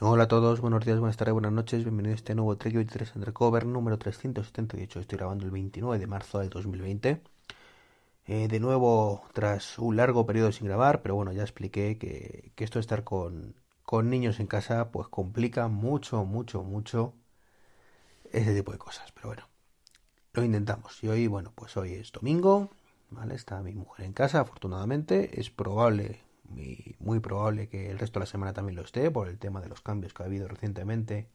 Hola a todos, buenos días, buenas tardes, buenas noches, bienvenidos a este nuevo Trek 23 Undercover número 378. Estoy grabando el 29 de marzo del 2020. Eh, de nuevo, tras un largo periodo sin grabar, pero bueno, ya expliqué que, esto de estar con, con niños en casa pues complica mucho, mucho, mucho ese tipo de cosas. Pero bueno, lo intentamos. Y hoy, bueno, pues hoy es domingo, ¿vale? Está mi mujer en casa, afortunadamente. Es probable muy, probable que el resto de la semana también lo esté por el tema de los cambios que ha habido recientemente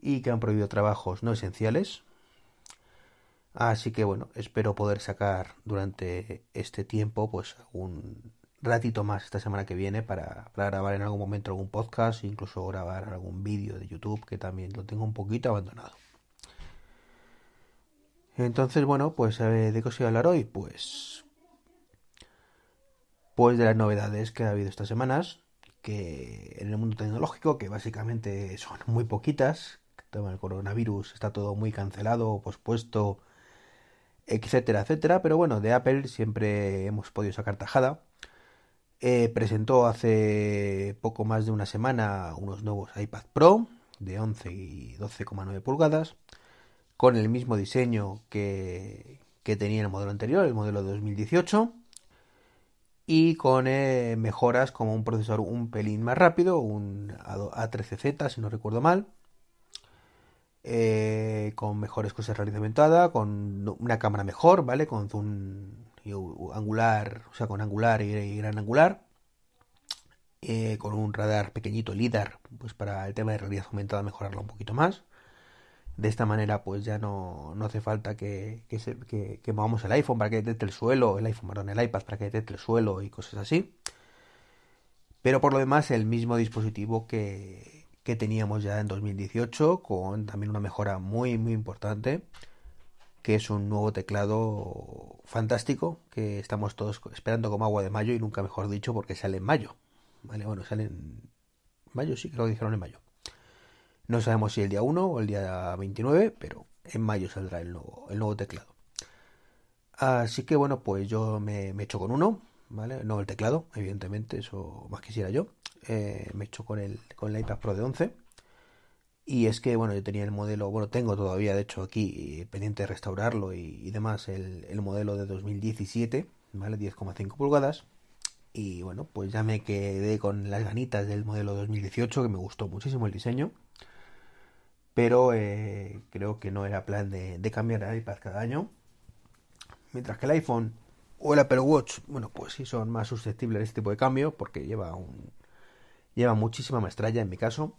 y que han prohibido trabajos no esenciales. Así que bueno, espero poder sacar durante este tiempo pues un ratito más esta semana que viene para, grabar en algún momento algún podcast, incluso grabar algún vídeo de YouTube que también lo tengo un poquito abandonado. Entonces, bueno, pues eh, ¿de qué os voy a hablar hoy? Pues pues de las novedades que ha habido estas semanas, que en el mundo tecnológico, que básicamente son muy poquitas, el coronavirus está todo muy cancelado, pospuesto, etcétera, etcétera, pero bueno, de Apple siempre hemos podido sacar tajada. Eh, presentó hace poco más de una semana unos nuevos iPad Pro de 11 y 12,9 pulgadas, con el mismo diseño que, que tenía el modelo anterior, el modelo de 2018 y con eh, mejoras como un procesador un pelín más rápido, un A13Z si no recuerdo mal, eh, con mejores cosas de realidad aumentada, con una cámara mejor, ¿vale? Con zoom angular, o sea, con angular y, gran angular, eh, con un radar pequeñito LIDAR, pues para el tema de realidad aumentada mejorarlo un poquito más. De esta manera, pues ya no, no hace falta que, que, movamos el iPhone para que detecte el suelo, el iPhone, perdón, el iPad para que detecte el suelo y cosas así. Pero por lo demás, el mismo dispositivo que, que teníamos ya en 2018, con también una mejora muy, muy importante, que es un nuevo teclado fantástico, que estamos todos esperando como agua de mayo y nunca mejor dicho porque sale en mayo. Vale, bueno, sale en mayo, sí, creo que dijeron en mayo. No sabemos si el día 1 o el día 29, pero en mayo saldrá el nuevo, el nuevo teclado. Así que bueno, pues yo me, me echo con uno, ¿vale? No el teclado, evidentemente, eso más quisiera yo. Eh, me echo con el, con el iPad Pro de 11. Y es que, bueno, yo tenía el modelo, bueno, tengo todavía, de hecho, aquí pendiente de restaurarlo y, demás, el, el, modelo de 2017, ¿vale? 10,5 pulgadas. Y bueno, pues ya me quedé con las ganitas del modelo 2018, que me gustó muchísimo el diseño pero eh, creo que no era plan de, cambiar el iPad cada año. Mientras que el iPhone o el Apple Watch, bueno, pues sí son más susceptibles a este tipo de cambio porque lleva un lleva muchísima más tralla en mi caso.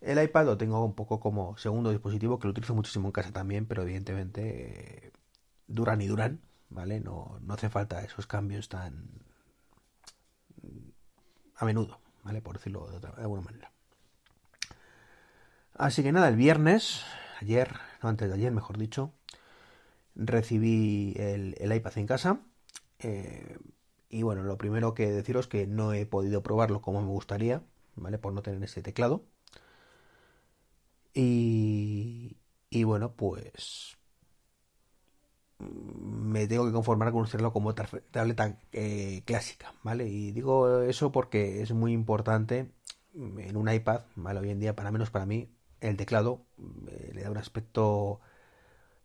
El iPad lo tengo un poco como segundo dispositivo que lo utilizo muchísimo en casa también, pero evidentemente duran y duran, ¿vale? No, no hace falta esos cambios tan a menudo, ¿vale? Por decirlo de, otra, de alguna manera. Así que nada, el viernes, ayer, no antes de ayer, mejor dicho, recibí el, iPad en casa. Eh, y bueno, lo primero que deciros que no he podido probarlo como me gustaría, ¿vale? Por no tener ese teclado. Y, y bueno, pues me tengo que conformar con usarlo como tableta eh, clásica, ¿vale? Y digo eso porque es muy importante en un iPad, ¿vale? Hoy en día, para menos para mí, el teclado eh, le da un aspecto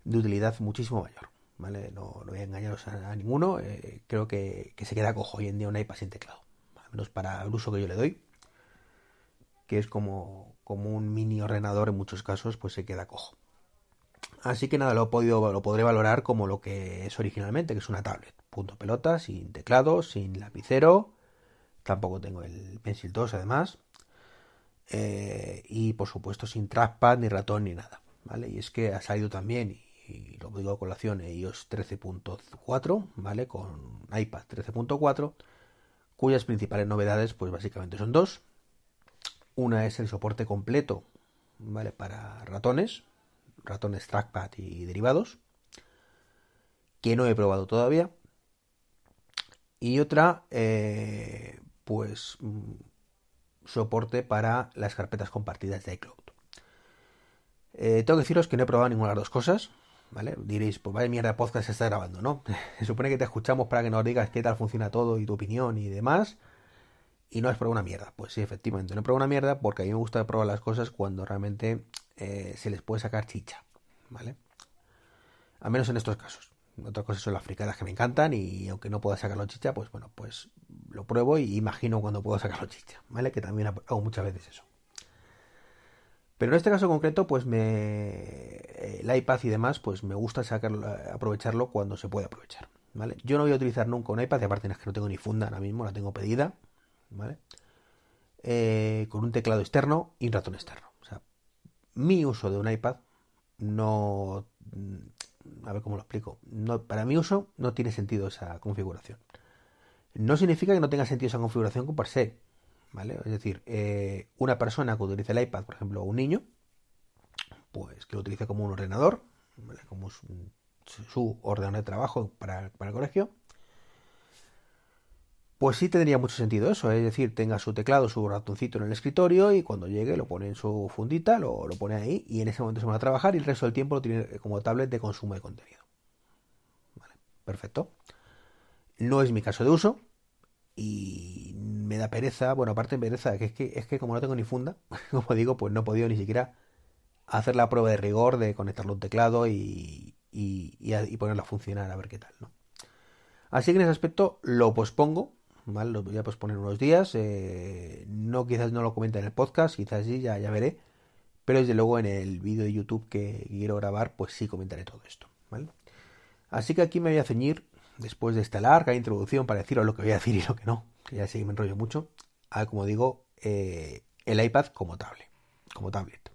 de utilidad muchísimo mayor. ¿vale? No, voy a engañaros a, ninguno. Eh, creo que, se queda cojo hoy en día un iPad sin teclado. Al menos para el uso que yo le doy. Que es como, como un mini ordenador en muchos casos, pues se queda cojo. Así que nada, lo, he podido, lo podré valorar como lo que es originalmente, que es una tablet. Punto pelota, sin teclado, sin lapicero. Tampoco tengo el Pencil 2 además. Eh, y por supuesto sin trackpad ni ratón ni nada, ¿vale? Y es que ha salido también, y, lo digo a colación, iOS 13.4, ¿vale? Con iPad 13.4, cuyas principales novedades, pues básicamente son dos. Una es el soporte completo, ¿vale? Para ratones, ratones trackpad y derivados, que no he probado todavía. Y otra, eh, pues soporte para las carpetas compartidas de iCloud. Eh, tengo que deciros que no he probado ninguna de las dos cosas, ¿vale? Diréis, pues vaya mierda podcast se está grabando, ¿no? se supone que te escuchamos para que nos digas qué tal funciona todo y tu opinión y demás. y no has probado una mierda. Pues sí, efectivamente, no he probado una mierda porque a mí me gusta probar las cosas cuando realmente eh, se les puede sacar chicha, ¿vale? Al menos en estos casos. Otras cosas son las fricadas que me encantan y aunque no pueda sacarlo chicha, pues bueno, pues lo pruebo y imagino cuando puedo sacarlo chicha, ¿vale? Que también hago muchas veces eso. Pero en este caso concreto, pues me el iPad y demás, pues me gusta sacarlo, aprovecharlo cuando se puede aprovechar, ¿vale? Yo no voy a utilizar nunca un iPad, y aparte es que no tengo ni funda ahora mismo, la tengo pedida, ¿vale? Eh, con un teclado externo y un ratón externo. O sea, mi uso de un iPad no a ver cómo lo explico. No, para mi uso no tiene sentido esa configuración. No significa que no tenga sentido esa configuración con per se. ¿Vale? Es decir, eh, una persona que utilice el iPad, por ejemplo, un niño, pues que lo utilice como un ordenador, como su, su, ordenador de trabajo para, para el colegio, pues sí tendría mucho sentido eso, es decir, tenga su teclado, su ratoncito en el escritorio y cuando llegue lo pone en su fundita, lo, lo pone ahí y en ese momento se va a trabajar y el resto del tiempo lo tiene como tablet de consumo de contenido. Vale, perfecto. No es mi caso de uso y me da pereza, bueno, aparte de pereza, que es que, es que como no tengo ni funda, como digo, pues no he podido ni siquiera hacer la prueba de rigor de conectarlo a un teclado y, y, y, y ponerlo a funcionar a ver qué tal, ¿no? Así que en ese aspecto lo pospongo ¿vale? Lo voy a posponer unos días. Eh, no, quizás no lo comente en el podcast, quizás sí, ya, ya veré. Pero desde luego en el vídeo de YouTube que quiero grabar, pues sí comentaré todo esto, ¿vale? Así que aquí me voy a ceñir, después de esta larga introducción para deciros lo que voy a decir y lo que no, que ya que me enrollo mucho, a, como digo, eh, el iPad como tablet. Como tablet.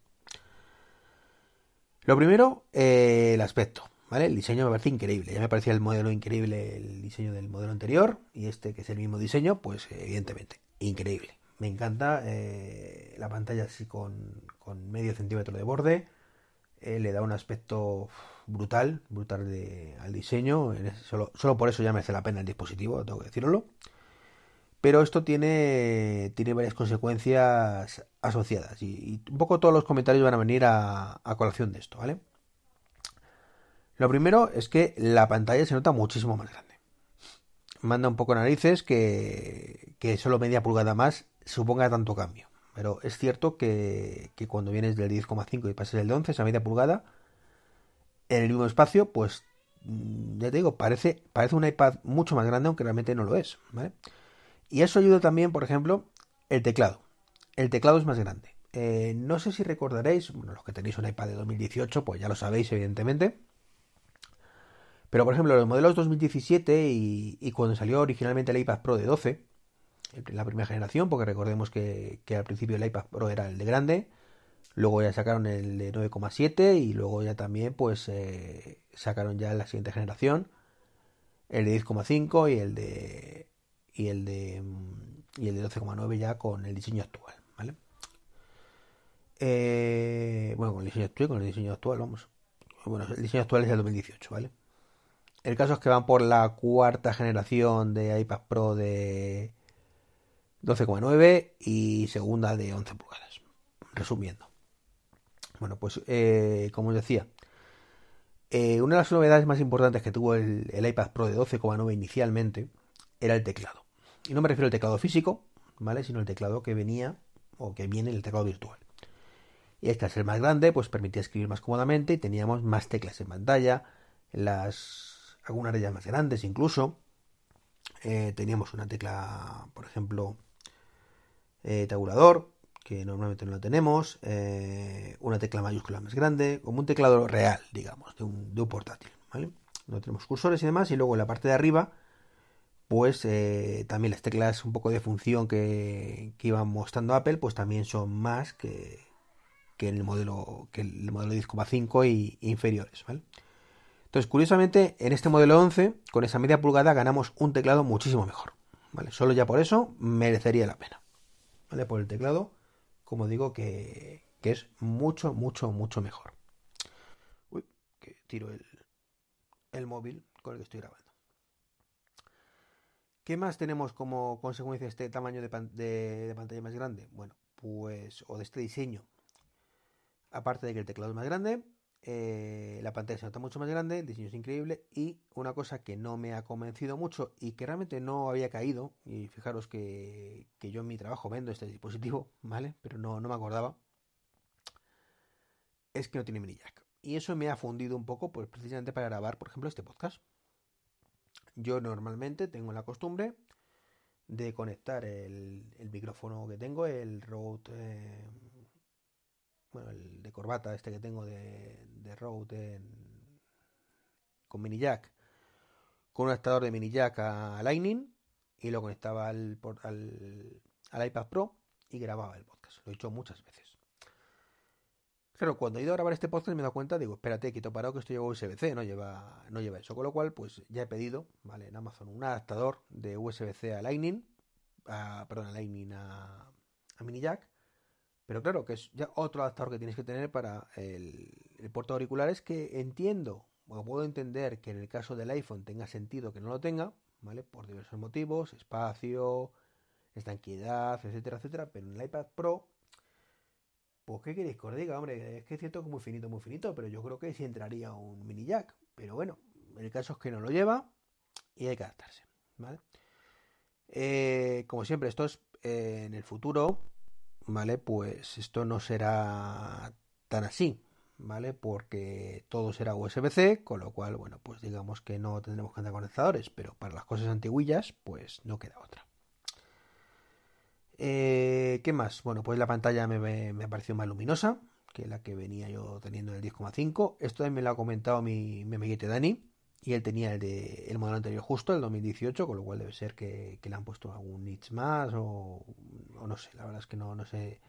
Lo primero, eh, el aspecto. El diseño me parece increíble. Ya me parecía el modelo increíble, el diseño del modelo anterior. Y este, que es el mismo diseño, pues evidentemente, increíble. Me encanta eh, la pantalla así con, medio centímetro de borde. Eh, le da un aspecto brutal, brutal al diseño. Solo, solo por eso ya me hace la pena el dispositivo, tengo que decirlo. Pero esto tiene, tiene varias consecuencias asociadas. Y, un poco todos los comentarios van a venir a, a colación de esto, ¿vale? Lo primero es que la pantalla se nota muchísimo más grande. Manda un poco narices que, que solo media pulgada más suponga tanto cambio. Pero es cierto que, que cuando vienes del 10,5 y pasas del de 11, esa media pulgada, en el mismo espacio, pues mm, ya te digo, parece, parece un iPad mucho más grande, aunque realmente no lo es. Y eso ayuda también, por ejemplo, el teclado. El teclado es más grande. Eh, no sé si recordaréis, bueno, los que tenéis un iPad de 2018, pues ya lo sabéis, evidentemente pero, por ejemplo, los modelos 2017 y, cuando salió originalmente el iPad Pro de 12, la primera generación, porque recordemos que, al principio el iPad Pro era el de grande, luego ya sacaron el de 9,7 y luego ya también pues eh, sacaron ya la siguiente generación el de 10,5 y el de y el de y el de 12,9 ya con el diseño actual, ¿vale? Eh, bueno, con el diseño actual, con el diseño actual, vamos. Bueno, el diseño actual es el 2018, ¿vale? El caso es que van por la cuarta generación de iPad Pro de 12,9 y segunda de 11 pulgadas. Resumiendo. Bueno, pues eh, como os decía, eh, una de las novedades más importantes que tuvo el, iPad Pro de 12,9 inicialmente era el teclado. Y no me refiero al teclado físico, ¿vale? Sino el teclado que venía o que viene en el teclado virtual. Y es que al ser más grande, pues permitía escribir más cómodamente y teníamos más teclas en pantalla. Las algunas de ellas más grandes incluso. Eh, teníamos una tecla, por ejemplo, eh, tabulador, que normalmente no la tenemos, eh, una tecla mayúscula más grande, como un teclado real, digamos, de un, portátil, ¿vale? No tenemos cursores y demás, y luego en la parte de arriba, pues también las teclas un poco de función que, que iban mostrando Apple, pues también son más que, que el modelo que el modelo 10,5 y inferiores, ¿vale? Entonces, curiosamente, en este modelo 11, con esa media pulgada, ganamos un teclado muchísimo mejor. ¿Vale? Solo ya por eso merecería la pena. ¿Vale? Por el teclado, como digo, que, es mucho, mucho, mucho mejor. Uy, que tiro el, móvil con el que estoy grabando. ¿Qué más tenemos como consecuencia de este tamaño de, de, pantalla más grande? Bueno, pues, o de este diseño. Aparte de que el teclado es más grande, eh, la pantalla se nota mucho más grande, el diseño es increíble y una cosa que no me ha convencido mucho y que realmente no había caído, y fijaros que, yo en mi trabajo vendo este dispositivo, ¿vale? Pero no, no me acordaba, es que no tiene mini jack. Y eso me ha fundido un poco, pues precisamente para grabar, por ejemplo, este podcast. Yo normalmente tengo la costumbre de conectar el, micrófono que tengo, el Rode, eh, bueno, el de corbata este que tengo de, de Rode con mini jack, con un adaptador de mini jack a Lightning y lo conectaba al, al, al iPad Pro y grababa el podcast. Lo he hecho muchas veces. Claro, cuando he ido a grabar este podcast me he dado cuenta, digo, espérate, quito parado que esto lleva USB-C, no lleva, no lleva eso. Con lo cual, pues ya he pedido, ¿vale? En Amazon un adaptador de USB-C a Lightning, perdón, a Lightning a mini jack. Pero claro, que es ya otro adaptador que tienes que tener para el, el puerto de auriculares que entiendo, o puedo entender que en el caso del iPhone tenga sentido que no lo tenga, ¿vale? Por diversos motivos, espacio, estanquidad, etcétera, etcétera. Pero en el iPad Pro pues, ¿qué queréis que os diga? Hombre, es que es cierto que es muy finito, muy finito, pero yo creo que sí entraría un mini jack. Pero bueno, el caso es que no lo lleva y hay que adaptarse, ¿vale? Eh, como siempre, esto es eh, en el futuro, ¿vale? Pues esto no será tan así, ¿vale? Porque todo será USB-C, con lo cual, bueno, pues digamos que no tendremos que andar conectadores, pero para las cosas antiguillas, pues no queda otra. Eh, ¿Qué más? Bueno, pues la pantalla me, me, pareció más luminosa que la que venía yo teniendo en el 10,5. Esto también me lo ha comentado mi, mi amiguete Dani. Y él tenía el, de, el modelo anterior justo, el 2018, con lo cual debe ser que, le han puesto algún nits más o, no sé, la verdad es que no, no sé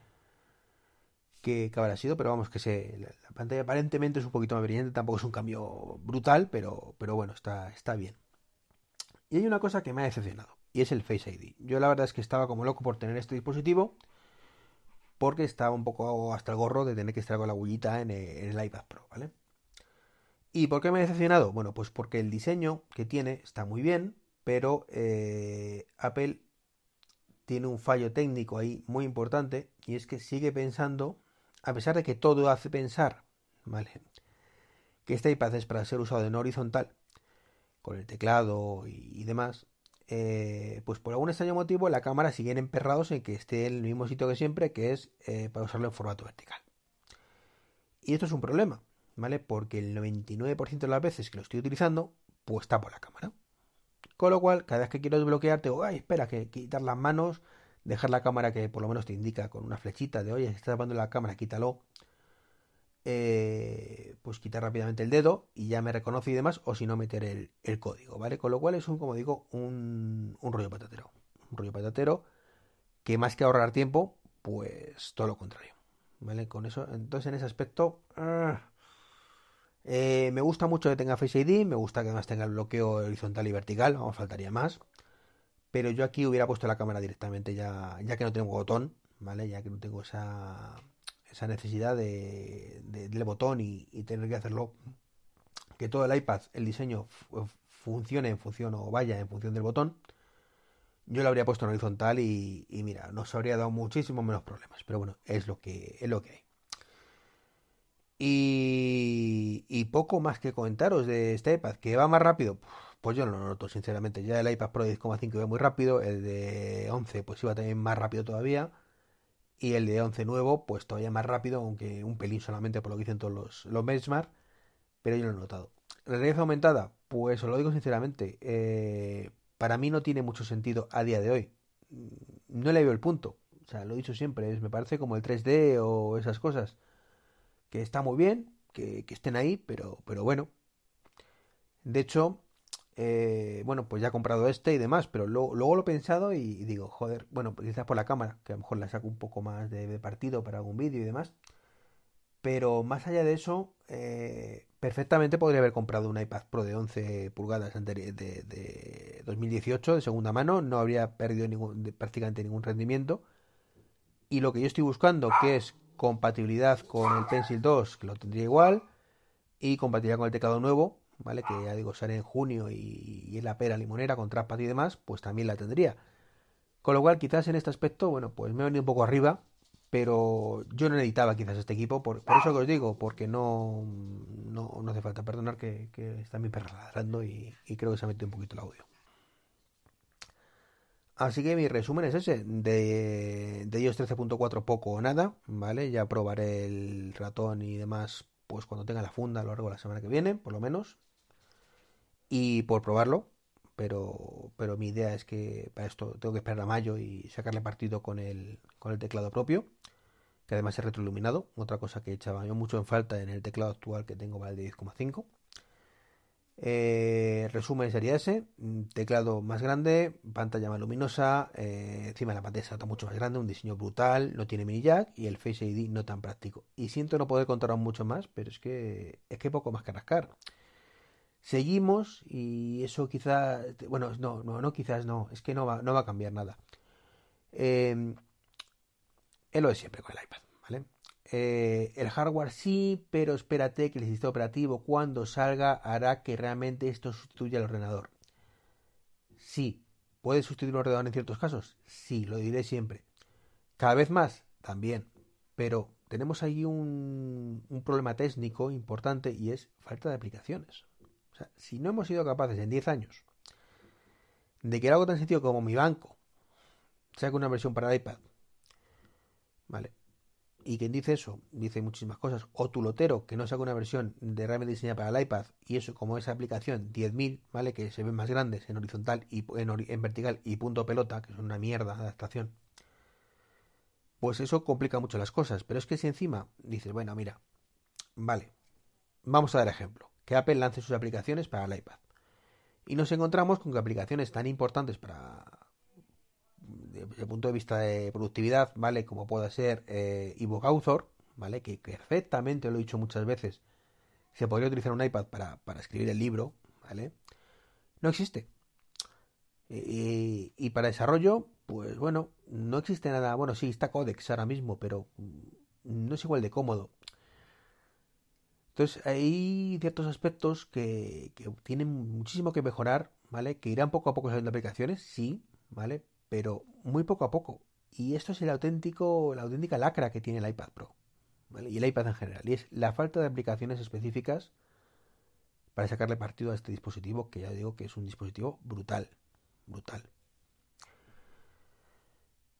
qué, habrá sido, pero vamos que se, la, pantalla aparentemente es un poquito más brillante, tampoco es un cambio brutal, pero, pero bueno, está, está bien. Y hay una cosa que me ha decepcionado y es el Face ID. Yo la verdad es que estaba como loco por tener este dispositivo porque estaba un poco hasta el gorro de tener que estar con la agullita en el, iPad Pro, ¿vale? ¿Y por qué me he decepcionado? Bueno, pues porque el diseño que tiene está muy bien, pero eh, Apple tiene un fallo técnico ahí muy importante y es que sigue pensando, a pesar de que todo hace pensar, ¿vale? Que este iPad es para ser usado en horizontal, con el teclado y demás, eh, pues por algún extraño motivo la cámara siguen emperrados en que esté en el mismo sitio que siempre, que es eh, para usarlo en formato vertical. Y esto es un problema, ¿vale? Porque el 99% de las veces que lo estoy utilizando, pues por la cámara. Con lo cual, cada vez que quiero desbloquear, tengo, ay, espera, que quitar las manos, dejar la cámara que por lo menos te indica con una flechita de, oye, si estás tapando la cámara, quítalo. Eh, pues quitar rápidamente el dedo y ya me reconoce y demás, o si no meter el, código, ¿vale? Con lo cual es un, como digo, un, un rollo patatero. Un rollo patatero que más que ahorrar tiempo, pues todo lo contrario. ¿Vale? Con eso, entonces en ese aspecto, ah, eh, me gusta mucho que tenga Face ID, me gusta que además tenga el bloqueo horizontal y vertical, vamos, faltaría más. Pero yo aquí hubiera puesto la cámara directamente ya, ya que no tengo botón, ¿vale? Ya que no tengo esa, esa necesidad de, del botón y, tener que hacerlo que todo el iPad el diseño funcione en función o vaya en función del botón yo lo habría puesto en horizontal y, mira nos habría dado muchísimo menos problemas pero bueno es lo que es lo que hay y, poco más que comentaros de este iPad que va más rápido pues yo no lo noto sinceramente ya el iPad Pro 10,5 va muy rápido el de 11 pues iba también más rápido todavía y el de 11 nuevo, pues todavía más rápido, aunque un pelín solamente por lo que dicen todos los, los benchmark, pero yo lo he notado. La realidad aumentada, pues os lo digo sinceramente, eh, para mí no tiene mucho sentido a día de hoy. No le veo el punto. O sea, lo he dicho siempre, me parece como el 3D o esas cosas. Que está muy bien, que, estén ahí, pero, pero bueno. De hecho, eh, bueno, pues ya he comprado este y demás, pero luego, lo he pensado y, digo, joder, bueno, pues quizás por la cámara, que a lo mejor la saco un poco más de, partido para algún vídeo y demás. Pero más allá de eso, eh, perfectamente podría haber comprado un iPad Pro de 11 pulgadas de, de, 2018 de segunda mano, no habría perdido ningún, prácticamente ningún rendimiento. Y lo que yo estoy buscando, que es compatibilidad con el Pencil 2, que lo tendría igual, y compatibilidad con el teclado nuevo, ¿vale? Que ya digo, sale en junio y, es la pera limonera con traspas y demás, pues también la tendría. Con lo cual, quizás en este aspecto, bueno, pues me he venido un poco arriba, pero yo no necesitaba quizás este equipo, por, eso que os digo, porque no, no, hace falta perdonar que, está mi perro ladrando y, creo que se ha metido un poquito el audio. Así que mi resumen es ese, de, de iOS 13.4 poco o nada, ¿vale? Ya probaré el ratón y demás, pues cuando tenga la funda a lo largo de la semana que viene, por lo menos. Y por probarlo, pero, pero mi idea es que para esto tengo que esperar a mayo y sacarle partido con el, con el teclado propio, que además es retroiluminado, otra cosa que echaba yo mucho en falta en el teclado actual que tengo para el de 10,5. Eh, resumen sería ese, teclado más grande, pantalla más luminosa, eh, encima la pantalla está mucho más grande, un diseño brutal, no tiene mini jack y el Face ID no tan práctico. Y siento no poder contar mucho más, pero es que es que poco más que rascar seguimos y eso quizás, bueno, no, no, quizás no, es que no va, no va a cambiar nada. Eh, es lo de siempre con el iPad, ¿vale? Eh, el hardware sí, pero espérate que el sistema operativo cuando salga hará que realmente esto sustituya al ordenador. Sí, ¿puede sustituir un ordenador en ciertos casos? Sí, lo diré siempre. Cada vez más, también. Pero tenemos ahí un, problema técnico importante y es falta de aplicaciones. O sea, si no hemos sido capaces en 10 años de que algo tan sencillo como mi banco saque una versión para el iPad, ¿vale? Y quien dice eso, dice muchísimas cosas. O tu lotero, que no saca una versión de realmente diseñada para el iPad, y eso como esa aplicación 10.000, ¿vale? Que se ven más grandes en horizontal y en, vertical y punto pelota, que son una mierda de adaptación. Pues eso complica mucho las cosas. Pero es que si encima dices, bueno, mira, vale, vamos a dar ejemplo que Apple lance sus aplicaciones para el iPad. Y nos encontramos con que aplicaciones tan importantes para desde el punto de vista de productividad, ¿vale? Como puede ser eh, ebook Author, ¿vale? Que perfectamente, lo he dicho muchas veces, se podría utilizar un iPad para, escribir el libro, ¿vale? No existe. y para desarrollo, pues bueno, no existe nada. Bueno, sí, está Codex ahora mismo, pero no es igual de cómodo. Entonces hay ciertos aspectos que, tienen muchísimo que mejorar, ¿vale? Que irán poco a poco saliendo aplicaciones, sí, ¿vale? Pero muy poco a poco. Y esto es el auténtico, la auténtica lacra que tiene el iPad Pro. Y el iPad en general. Y es la falta de aplicaciones específicas para sacarle partido a este dispositivo, que ya digo que es un dispositivo brutal, brutal.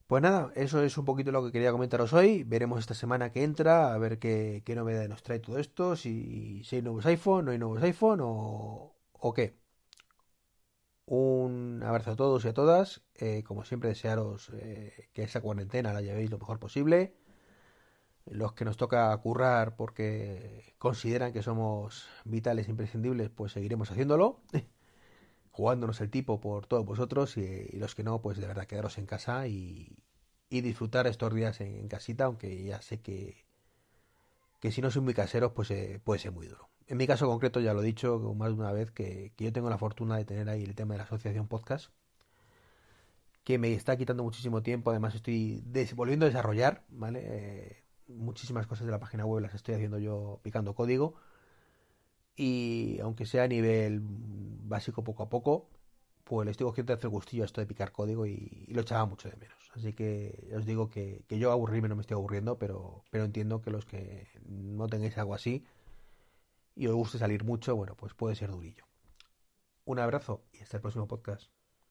Pues nada, eso es un poquito lo que quería comentaros hoy. Veremos esta semana que entra, a ver qué, qué novedades nos trae todo esto, si, hay nuevos iPhone, no hay nuevos iPhone o, o qué. Un abrazo a todos y a todas. Eh, como siempre, desearos eh, que esa cuarentena la llevéis lo mejor posible. Los que nos toca currar porque consideran que somos vitales e imprescindibles, pues seguiremos haciéndolo. jugándonos el tipo por todos vosotros y, los que no, pues de verdad quedaros en casa y, disfrutar estos días en, casita, aunque ya sé que, que si no soy muy caseros, pues eh, puede ser muy duro. En mi caso concreto ya lo he dicho más de una vez que, yo tengo la fortuna de tener ahí el tema de la asociación podcast, que me está quitando muchísimo tiempo, además estoy volviendo a desarrollar, ¿vale? Eh, muchísimas cosas de la página web las estoy haciendo yo picando código y aunque sea a nivel básico poco a poco, pues le estoy cogiendo hacer gustillo a esto de picar código y, lo echaba mucho de menos. Así que os digo que, yo aburrirme no me estoy aburriendo, pero, pero entiendo que los que no tengáis algo así y os guste salir mucho, bueno, pues puede ser durillo. Un abrazo y hasta el próximo podcast.